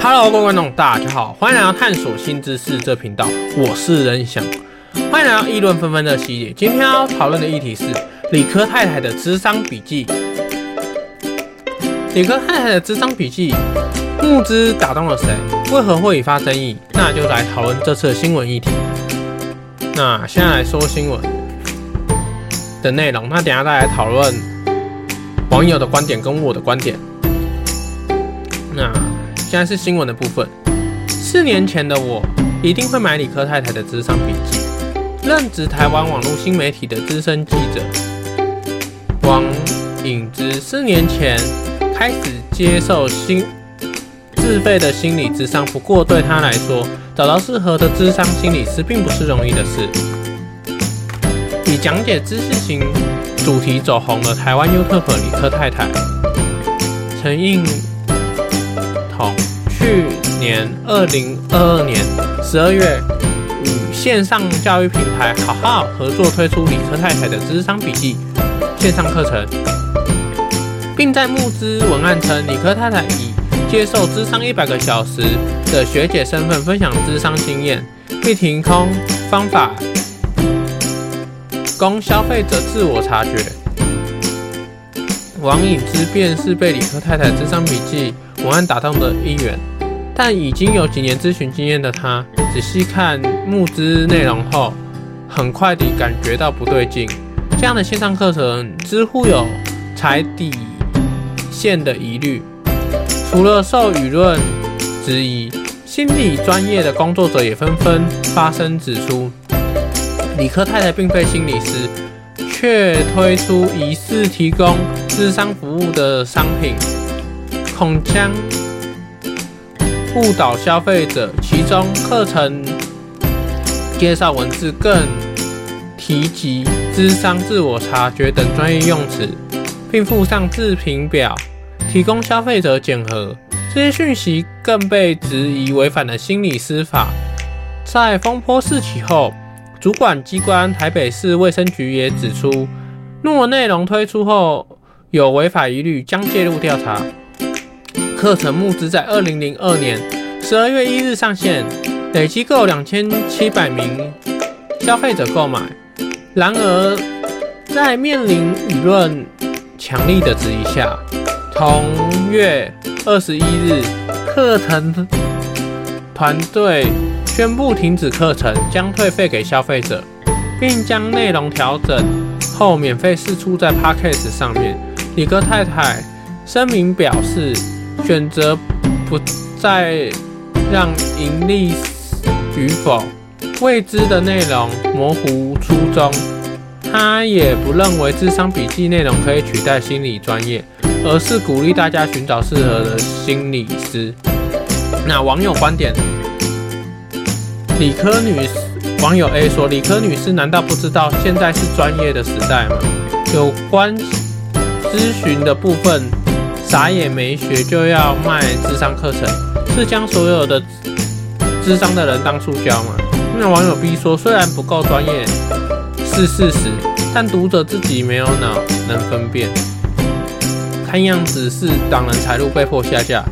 Hello，各位观众，大家好，欢迎来到探索新知识这频道，我是仁翔，欢迎来到议论纷纷的系列。今天要讨论的议题是理科太太的智商笔记。理科太太的智商笔记，募资打动了谁？为何会引发争议？那就来讨论这次的新闻议题。那现在来说新闻的内容，那等下再来讨论网友的观点跟我的观点。那现在是新闻的部分。四年前的我一定会买理科太太的智商笔记。任职台湾网络新媒体的资深记者王颖之，四年前。开始接受心自费的心理咨商，不过对他来说，找到适合的智商心理师并不是容易的事。以讲解知识型主题走红的台湾 YouTube 理科太太陈映从，去年二零二二年十二月与线上教育平台好好合作推出理科太太的智商笔记线上课程。并在募资文案称，理科太太以接受智商一百个小时的学姐身份分享智商经验，并提供方法供消费者自我察觉。王颖之便是被理科太太咨商笔记文案打动的一员，但已经有几年咨询经验的他，仔细看募资内容后，很快地感觉到不对劲。这样的线上课程，知乎有踩底线的疑虑，除了受舆论质疑，心理专业的工作者也纷纷发声指出，理科太太并非心理师，却推出疑似提供咨商服务的商品，恐将误导消费者。其中课程介绍文字更提及咨商自我察觉等专业用词。并附上自评表，提供消费者检核。这些讯息更被质疑违反了心理师法。在风波四起后，主管机关台北市卫生局也指出，若内容推出后有违法疑虑，将介入调查。课程募资在二零零二年十二月一日上线，累计够两千七百名消费者购买。然而，在面临舆论强力的质疑下，同月二十一日，课程团队宣布停止课程，将退费给消费者，并将内容调整后免费释出在 Podcast 上面。李哥太太声明表示，选择不再让盈利与否未知的内容模糊初衷。他也不认为智商笔记内容可以取代心理专业，而是鼓励大家寻找适合的心理师。那网友观点，理科女网友 A 说：“理科女士难道不知道现在是专业的时代吗？有关咨询的部分，啥也没学就要卖智商课程，是将所有的智商的人当塑胶吗？”那网友 B 说：“虽然不够专业。”是事实，但读者自己没有脑能分辨，看样子是挡人财路被迫下架。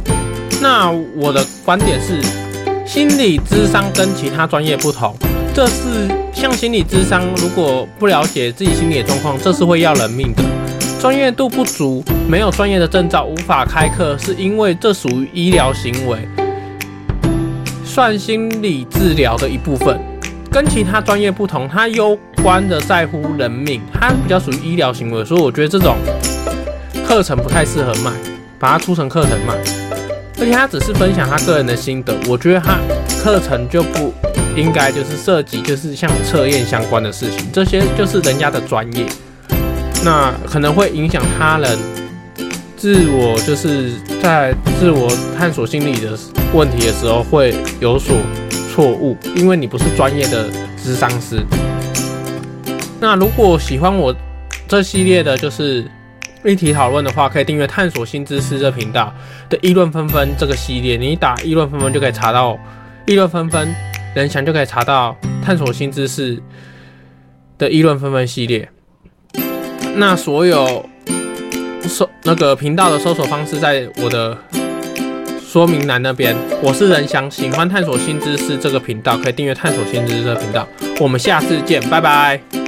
那我的观点是，心理咨商跟其他专业不同，这是像心理咨商，如果不了解自己心理的状况，这是会要人命的。专业度不足，没有专业的证照，无法开课，是因为这属于医疗行为，算心理治疗的一部分。跟其他专业不同，它攸关的在乎人命，它比较属于医疗行为，所以我觉得这种课程不太适合卖，把它出成课程卖。而且他只是分享他个人的心得，我觉得他课程就不应该就是涉及就是像测验相关的事情，这些就是人家的专业，那可能会影响他人自我，就是在自我探索心理的问题的时候会有所。错误，因为你不是专业的咨商师。那如果喜欢我这系列的，就是议题讨论的话，可以订阅“探索新知识”这频道的议论纷纷这个系列。你打“议论纷纷”就可以查到“议论纷纷”，仁翔就可以查到“探索新知识”的议论纷纷系列。那所有搜那个频道的搜索方式，在我的。说明栏那边。我是仁翔，喜欢探索新知识这个频道，可以订阅探索新知识这个频道。我们下次见，拜拜。